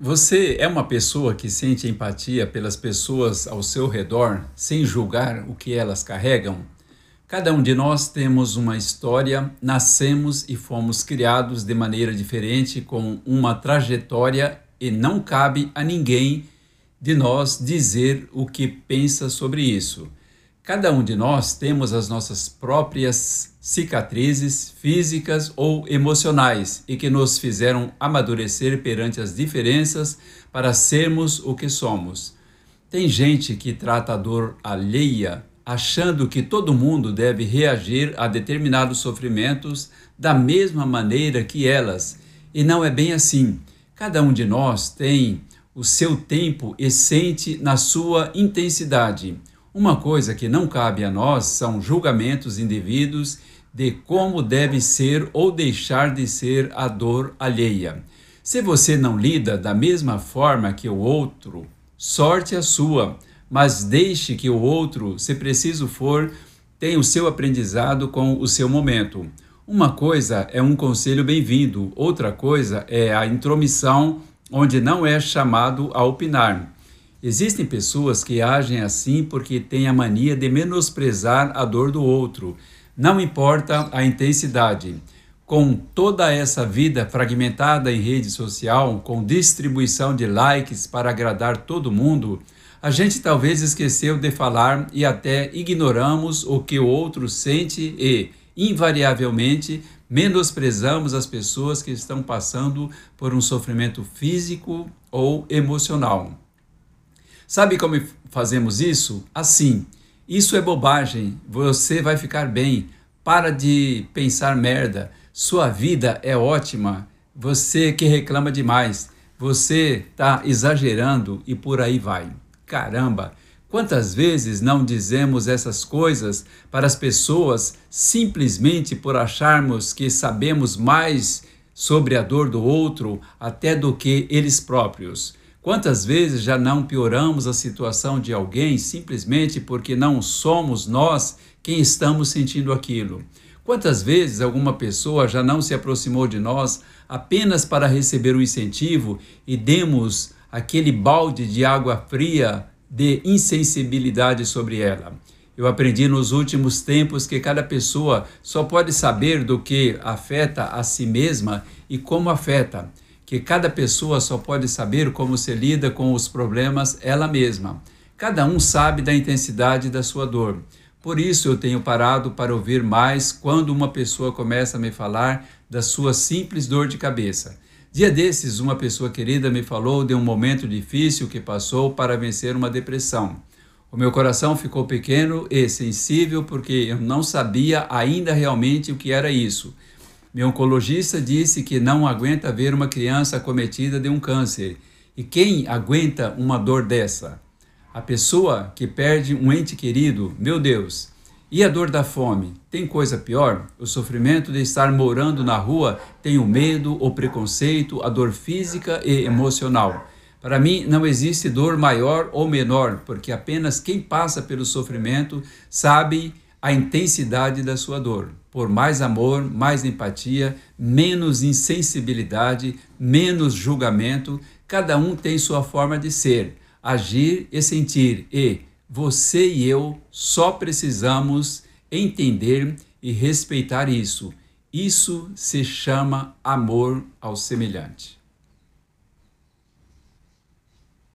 Você é uma pessoa que sente empatia pelas pessoas ao seu redor sem julgar o que elas carregam? Cada um de nós temos uma história, nascemos e fomos criados de maneira diferente, com uma trajetória, e não cabe a ninguém de nós dizer o que pensa sobre isso. Cada um de nós temos as nossas próprias cicatrizes físicas ou emocionais e que nos fizeram amadurecer perante as diferenças para sermos o que somos. Tem gente que trata a dor alheia achando que todo mundo deve reagir a determinados sofrimentos da mesma maneira que elas, e não é bem assim. Cada um de nós tem o seu tempo e sente na sua intensidade. Uma coisa que não cabe a nós são julgamentos indevidos de como deve ser ou deixar de ser a dor alheia. Se você não lida da mesma forma que o outro, sorte a sua, mas deixe que o outro, se preciso for, tenha o seu aprendizado com o seu momento. Uma coisa é um conselho bem-vindo, outra coisa é a intromissão, onde não é chamado a opinar. Existem pessoas que agem assim porque têm a mania de menosprezar a dor do outro, não importa a intensidade. Com toda essa vida fragmentada em rede social, com distribuição de likes para agradar todo mundo, a gente talvez esqueceu de falar e até ignoramos o que o outro sente e, invariavelmente, menosprezamos as pessoas que estão passando por um sofrimento físico ou emocional. Sabe como fazemos isso? Assim. Isso é bobagem. Você vai ficar bem. Para de pensar merda. Sua vida é ótima. Você que reclama demais. Você está exagerando e por aí vai. Caramba! Quantas vezes não dizemos essas coisas para as pessoas simplesmente por acharmos que sabemos mais sobre a dor do outro até do que eles próprios? Quantas vezes já não pioramos a situação de alguém simplesmente porque não somos nós quem estamos sentindo aquilo? Quantas vezes alguma pessoa já não se aproximou de nós apenas para receber o um incentivo e demos aquele balde de água fria de insensibilidade sobre ela? Eu aprendi nos últimos tempos que cada pessoa só pode saber do que afeta a si mesma e como afeta que cada pessoa só pode saber como se lida com os problemas ela mesma. Cada um sabe da intensidade da sua dor. Por isso eu tenho parado para ouvir mais quando uma pessoa começa a me falar da sua simples dor de cabeça. Dia desses, uma pessoa querida me falou de um momento difícil que passou para vencer uma depressão. O meu coração ficou pequeno e sensível porque eu não sabia ainda realmente o que era isso meu oncologista disse que não aguenta ver uma criança acometida de um câncer. E quem aguenta uma dor dessa? A pessoa que perde um ente querido, meu Deus. E a dor da fome? Tem coisa pior? O sofrimento de estar morando na rua tem o medo, o preconceito, a dor física e emocional. Para mim, não existe dor maior ou menor, porque apenas quem passa pelo sofrimento sabe a intensidade da sua dor. Por mais amor, mais empatia, menos insensibilidade, menos julgamento, cada um tem sua forma de ser, agir e sentir, e você e eu só precisamos entender e respeitar isso. Isso se chama amor ao semelhante.